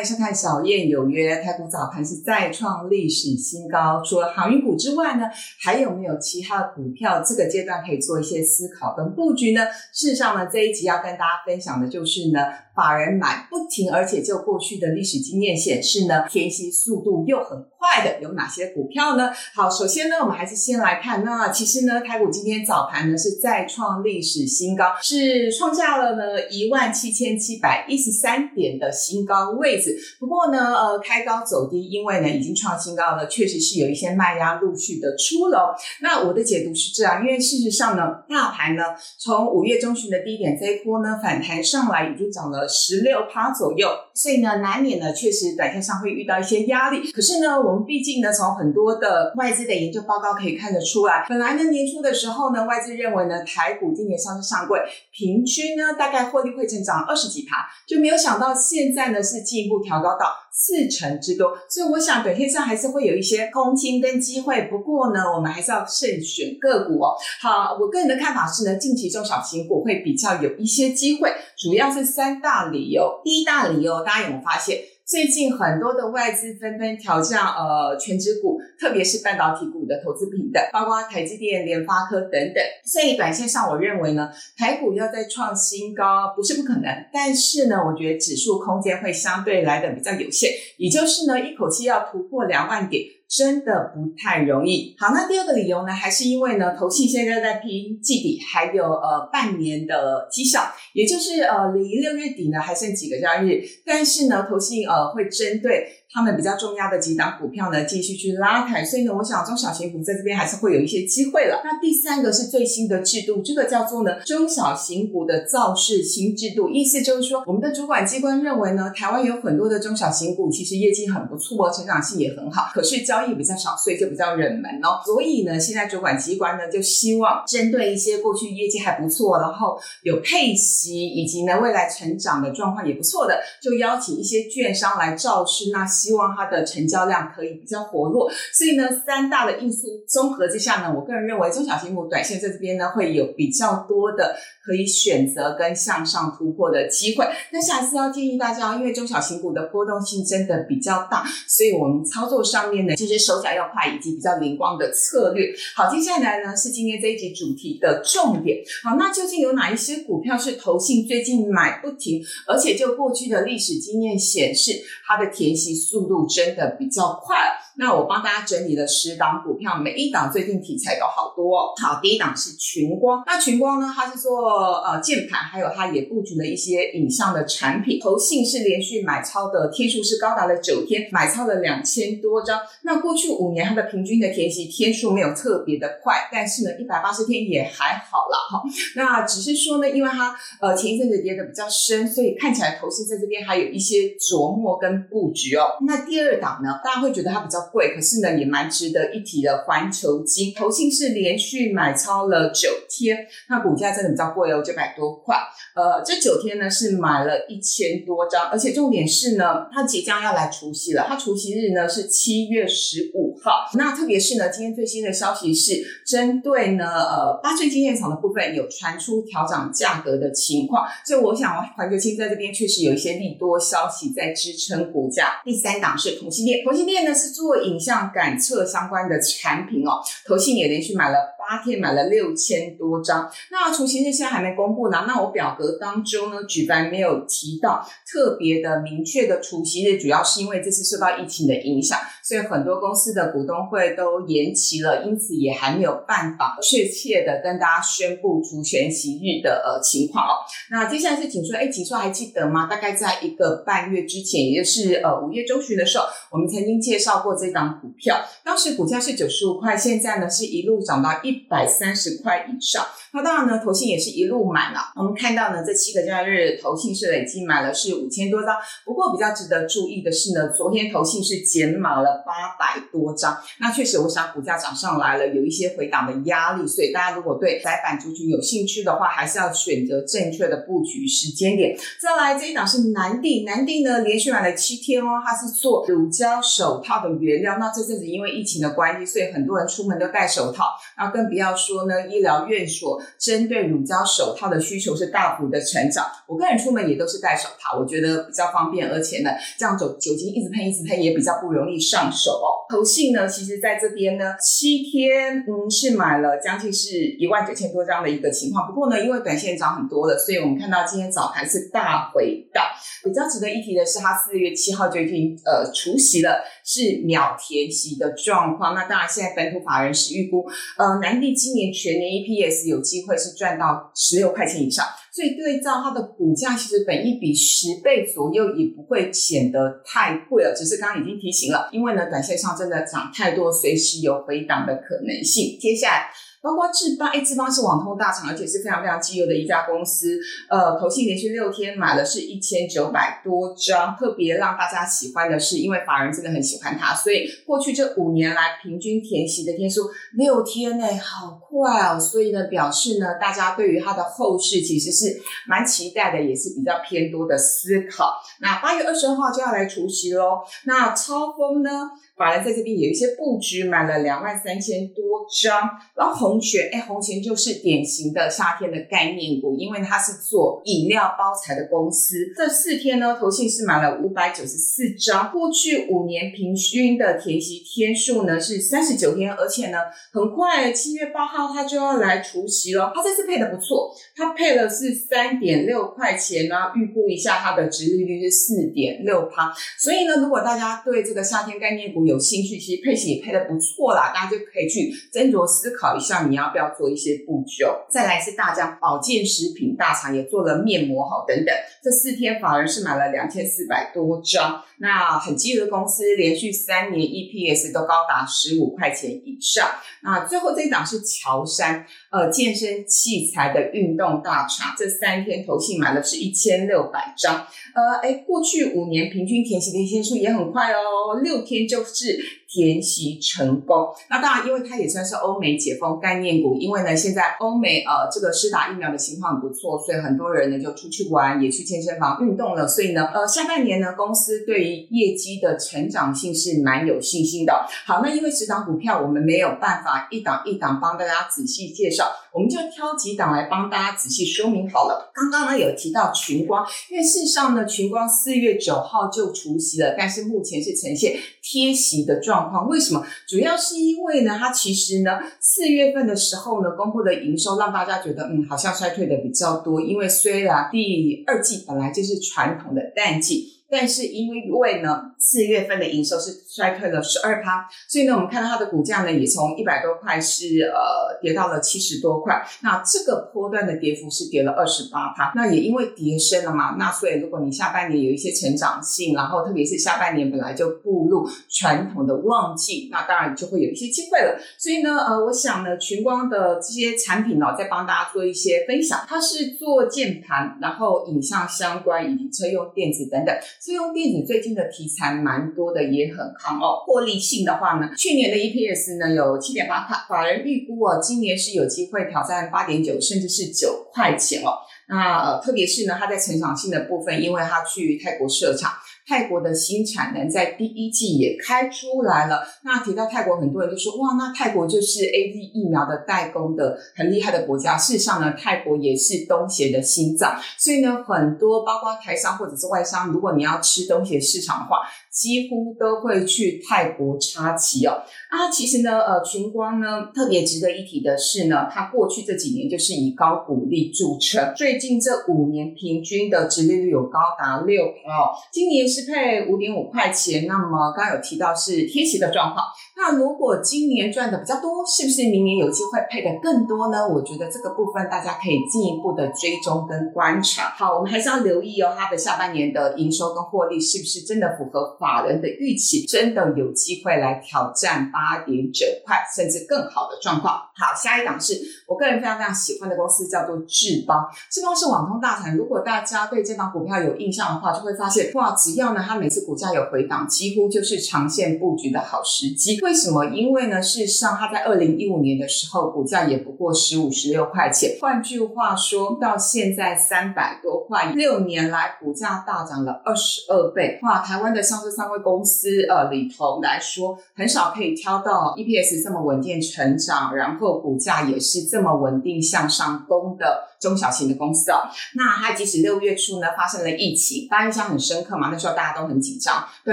迎收看小燕有约。台股早盘是再创历史新高，除了航运股之外呢，还有没有其他的股票？这个阶段可以做一些思考跟布局呢？事实上呢，这一集要跟大家分享的就是呢，法人买不停，而且就过去的历史经验显示呢，填息速度又很快的有哪些股票呢？好，首先呢，我们还是先来看，那其实呢，台股今天早盘呢是再创历史新高，是创下了呢一万七千七百一十三点的新高位置。不过呢，呃，开高走低，因为呢已经创新高了，确实是有一些卖压陆续的出笼。那我的解读是这样，因为事实上呢，大盘呢从五月中旬的低点这一波呢反弹上来，已经涨了十六趴左右，所以呢难免呢确实短线上会遇到一些压力。可是呢，我们毕竟呢从很多的外资的研究报告可以看得出来，本来呢年初的时候呢，外资认为呢台股今年上市上柜平均呢大概获利会成长二十几趴，就没有想到现在呢是进一步。调高到四成之多，所以我想短线上还是会有一些空间跟机会。不过呢，我们还是要慎选个股哦。好，我个人的看法是呢，近期中小型股会比较有一些机会，主要是三大理由。第一大理由，大家有没有发现？最近很多的外资纷纷调降呃全指股，特别是半导体股的投资品的，包括台积电、联发科等等。所以短线上，我认为呢，台股要再创新高不是不可能，但是呢，我觉得指数空间会相对来的比较有限，也就是呢，一口气要突破两万点。真的不太容易。好，那第二个理由呢，还是因为呢，投信现在在拼季底，还有呃半年的绩效，也就是呃离六月底呢还剩几个交易日，但是呢，投信呃会针对。他们比较重要的几档股票呢，继续去拉抬，所以呢，我想中小型股在这边还是会有一些机会了。那第三个是最新的制度，这个叫做呢中小型股的造势新制度，意思就是说，我们的主管机关认为呢，台湾有很多的中小型股其实业绩很不错，成长性也很好，可是交交易比较少，所以就比较冷门哦。所以呢，现在主管机关呢就希望针对一些过去业绩还不错，然后有配息以及呢未来成长的状况也不错的，就邀请一些券商来造势那。希望它的成交量可以比较活络，所以呢，三大的因素综合之下呢，我个人认为中小型股短线在这边呢会有比较多的可以选择跟向上突破的机会。那下次要建议大家，因为中小型股的波动性真的比较大，所以我们操作上面呢，就手脚要快以及比较灵光的策略。好，接下来呢是今天这一集主题的重点。好，那究竟有哪一些股票是投信最近买不停，而且就过去的历史经验显示，它的填息。速度真的比较快。那我帮大家整理了十档股票，每一档最近题材都好多。好，第一档是群光。那群光呢，它是做呃键盘，还有它也布局了一些影像的产品。投信是连续买超的天数是高达了九天，买超了两千多张。那过去五年它的平均的填息天数没有特别的快，但是呢，一百八十天也还好了哈。那只是说呢，因为它呃前一阵子跌的比较深，所以看起来投信在这边还有一些琢磨跟布局哦。那第二档呢，大家会觉得它比较。贵，可是呢也蛮值得一提的。环球金投信是连续买超了九天，那股价真的比较贵哦，九百多块。呃，这九天呢是买了一千多张，而且重点是呢，它即将要来除夕了。它除夕日呢是七月十五号。那特别是呢，今天最新的消息是，针对呢呃八寸晶圆厂的部分有传出调涨价格的情况，所以我想环球金在这边确实有一些利多消息在支撑股价。第三档是同性恋，同性恋呢是做影像感测相关的产品哦，投信也连续买了。八天买了六千多张，那除夕日现在还没公布呢。那我表格当中呢，举办没有提到特别的明确的除夕日，主要是因为这次受到疫情的影响，所以很多公司的股东会都延期了，因此也还没有办法确切的跟大家宣布除权息日的呃情况哦。那接下来是请说，哎，请说还记得吗？大概在一个半月之前，也就是呃五月中旬的时候，我们曾经介绍过这张股票，当时股价是九十五块，现在呢是一路涨到一。百三十块以上。那当然呢，投信也是一路买了。我们看到呢，这七个交易日投信是累计买了是五千多张。不过比较值得注意的是呢，昨天投信是减码了八百多张。那确实，我想股价涨上来了，有一些回档的压力。所以大家如果对窄板族群有兴趣的话，还是要选择正确的布局时间点。再来这一档是南地，南地呢连续买了七天哦，它是做乳胶手套的原料。那这阵子因为疫情的关系，所以很多人出门都戴手套，然后跟更不要说呢，医疗院所针对乳胶手套的需求是大幅的成长。我个人出门也都是戴手套，我觉得比较方便，而且呢，这样走酒精一直喷一直喷也比较不容易上手哦。投信呢，其实在这边呢，七天嗯是买了将近是一万九千多张的一个情况。不过呢，因为短线涨很多了，所以我们看到今天早盘是大回档。比较值得一提的是，它四月七号就已经呃除息了，是秒填息的状况。那当然，现在本土法人是预估，呃，南地今年全年 EPS 有机会是赚到十六块钱以上。所以对照它的股价，其实本一比十倍左右也不会显得太贵了。只是刚刚已经提醒了，因为呢，短线上真的涨太多，随时有回档的可能性。接下来。包括智邦，哎，智邦是网通大厂，而且是非常非常绩优的一家公司。呃，投信连续六天买了是一千九百多张，特别让大家喜欢的是，因为法人真的很喜欢它，所以过去这五年来平均填息的天数六天呢，好快哦。所以呢，表示呢，大家对于它的后市其实是蛮期待的，也是比较偏多的思考。那八月二十二号就要来除息喽。那超风呢？法人在这边有一些布局，买了两万三千多张。然后红泉，哎，红泉就是典型的夏天的概念股，因为它是做饮料包材的公司。这四天呢，投信是买了五百九十四张。过去五年平均的填息天数呢是三十九天，而且呢，很快七月八号他就要来除息了。他这次配的不错，他配了是三点六块钱呢，预估一下它的值利率是四点六趴。所以呢，如果大家对这个夏天概念股，有兴趣，其实配息也配的不错啦，大家就可以去斟酌思考一下，你要不要做一些布局。再来是大疆保健食品大厂也做了面膜好等等，这四天反而是买了两千四百多张，那很基的公司，连续三年 EPS 都高达十五块钱以上。那最后这一档是乔山，呃，健身器材的运动大厂，这三天投信买了是一千六百张。呃，哎，过去五年平均填写的天数也很快哦，六天就是填息成功。那当然，因为它也算是欧美解封概念股，因为呢，现在欧美呃这个施打疫苗的情况很不错，所以很多人呢就出去玩，也去健身房运动了。所以呢，呃，下半年呢，公司对于业绩的成长性是蛮有信心的。好，那因为十档股票我们没有办法一档一档帮大家仔细介绍，我们就挑几档来帮大家仔细说明好了。刚刚呢有提到群光，因为事实上呢。群光四月九号就除息了，但是目前是呈现贴息的状况。为什么？主要是因为呢，它其实呢，四月份的时候呢，公布的营收让大家觉得，嗯，好像衰退的比较多。因为虽然第二季本来就是传统的淡季。但是因为呢，四月份的营收是衰退了十二趴，所以呢，我们看到它的股价呢也从一百多块是呃跌到了七十多块。那这个波段的跌幅是跌了二十八趴。那也因为跌深了嘛，那所以如果你下半年有一些成长性，然后特别是下半年本来就步入传统的旺季，那当然就会有一些机会了。所以呢，呃，我想呢，群光的这些产品呢，再帮大家做一些分享。它是做键盘，然后影像相关以及车用电子等等。自用电子最近的题材蛮多的，也很夯哦。获利性的话呢，去年的 EPS 呢有七点八块，法人预估哦，今年是有机会挑战八点九，甚至是九块钱哦。那呃，特别是呢，它在成长性的部分，因为它去泰国设厂。泰国的新产能在第一季也开出来了。那提到泰国，很多人就说：“哇，那泰国就是 A D 疫苗的代工的很厉害的国家。”事实上呢，泰国也是东协的心脏。所以呢，很多包括台商或者是外商，如果你要吃东协市场的话，几乎都会去泰国插旗哦。啊，其实呢，呃，群光呢特别值得一提的是呢，它过去这几年就是以高股利著称，最近这五年平均的殖利率有高达六哦，今年是配五点五块钱。那么刚刚有提到是贴息的状况，那如果今年赚的比较多，是不是明年有机会配的更多呢？我觉得这个部分大家可以进一步的追踪跟观察。好，我们还是要留意哦，它的下半年的营收跟获利是不是真的符合法法人的预期，真的有机会来挑战。八点九块，甚至更好的状况。好，下一档是我个人非常非常喜欢的公司，叫做智邦。智邦是网通大厂，如果大家对这档股票有印象的话，就会发现哇，只要呢它每次股价有回档，几乎就是长线布局的好时机。为为什么？因为呢，事实上它在二零一五年的时候，股价也不过十五、十六块钱。换句话说，到现在三百多块，六年来股价大涨了二十二倍。哇，台湾的上市三位公司呃里头来说，很少可以挑到 EPS 这么稳定成长，然后股价也是这么稳定向上攻的。中小型的公司哦，那它即使六月初呢发生了疫情，大家印象很深刻嘛？那时候大家都很紧张，都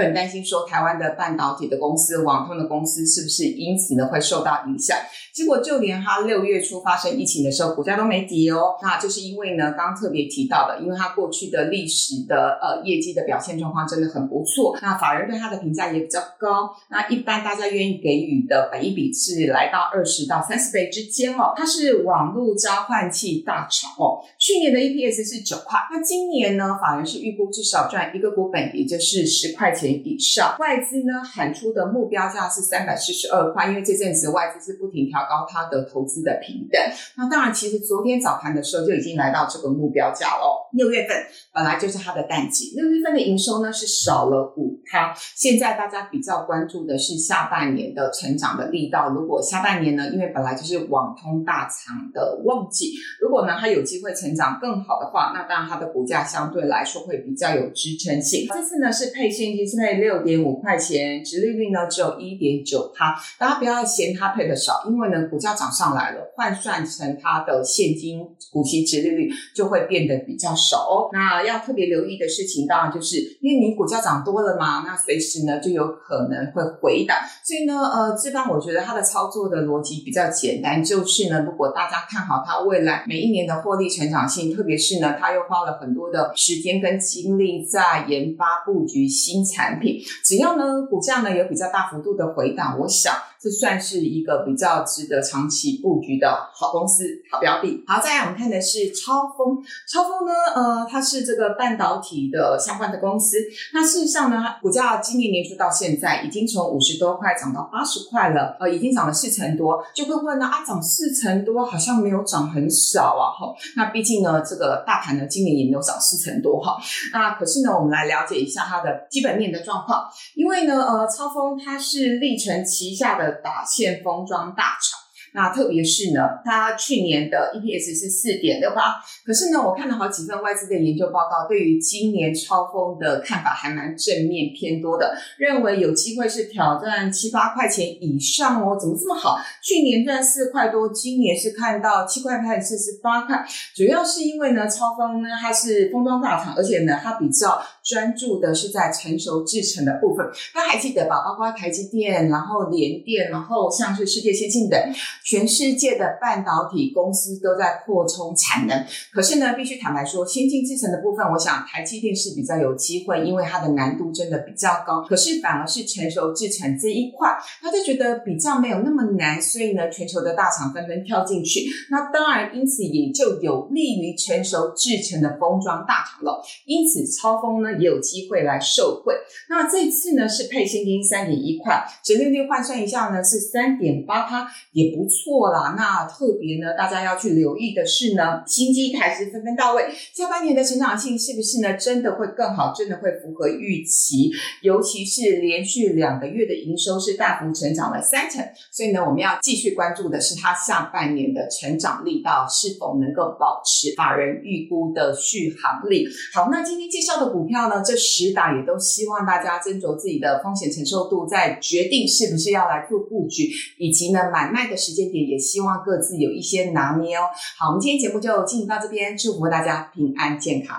很担心说台湾的半导体的公司、网通的公司是不是因此呢会受到影响？结果就连它六月初发生疫情的时候，股价都没跌哦。那就是因为呢，刚刚特别提到的，因为它过去的历史的呃业绩的表现状况真的很不错，那法人对它的评价也比较高。那一般大家愿意给予的本益比是来到二十到三十倍之间哦。它是网络交换器大哦，去年的 EPS 是九块，那今年呢？法人是预估至少赚一个股本，也就是十块钱以上。外资呢喊出的目标价是三百四十二块，因为这阵子外资是不停调高它的投资的平等。那当然，其实昨天早盘的时候就已经来到这个目标价了。六月份本来就是它的淡季，六月份的营收呢是少了五趴。现在大家比较关注的是下半年的成长的力道。如果下半年呢，因为本来就是网通大厂的旺季，如果呢它有机会成长更好的话，那当然它的股价相对来说会比较有支撑性。这次呢是配现金，是配六点五块钱，殖利率呢只有一点九趴。大家不要嫌它配的少，因为呢股价涨上来了，换算成它的现金股息殖利率就会变得比较少哦。那要特别留意的事情，当然就是因为你股价涨多了嘛，那随时呢就有可能会回档。所以呢，呃，这方我觉得它的操作的逻辑比较简单，就是呢，如果大家看好它未来每一年的获利成长性，特别是呢，他又花了很多的时间跟精力在研发布局新产品，只要呢股价呢有比较大幅度的回档，我想。这算是一个比较值得长期布局的好公司、好标的。好，再来我们看的是超风。超风呢，呃，它是这个半导体的相关的公司。那事实上呢，股价今年年初到现在已经从五十多块涨到八十块了，呃，已经涨了四成多。就会问呢，啊，涨四成多好像没有涨很少啊，哈。那毕竟呢，这个大盘呢今年也没有涨四成多哈。那可是呢，我们来了解一下它的基本面的状况，因为呢，呃，超风它是历程旗下的。打线封装大厂。那特别是呢，它去年的 EPS 是四点六八，可是呢，我看了好几份外资的研究报告，对于今年超风的看法还蛮正面偏多的，认为有机会是挑战七八块钱以上哦。怎么这么好？去年赚四块多，今年是看到七块半四十八块，主要是因为呢，超风呢它是封装大厂，而且呢它比较专注的是在成熟制程的部分。大家还记得吧？包括台积电，然后联电，然后像是世界先进等。全世界的半导体公司都在扩充产能，可是呢，必须坦白说，先进制程的部分，我想台积电是比较有机会，因为它的难度真的比较高。可是反而是成熟制程这一块，大家觉得比较没有那么难，所以呢，全球的大厂纷纷跳进去。那当然，因此也就有利于成熟制程的封装大厂了。因此，超风呢也有机会来受惠。那这次呢是配现金三点一块，折利率换算一下呢是三点八趴，也不错。啦，那特别呢，大家要去留意的是呢，新机台是纷纷到位，下半年的成长性是不是呢，真的会更好，真的会符合预期？尤其是连续两个月的营收是大幅成长了三成，所以呢，我们要继续关注的是它下半年的成长力道是否能够保持法人预估的续航力。好，那今天介绍的股票呢，这十档也都希望大家斟酌自己的风险承受度，在决定是不是要来做布局，以及呢买卖的时间点。也希望各自有一些拿捏哦。好，我们今天节目就进行到这边，祝福大家平安健康。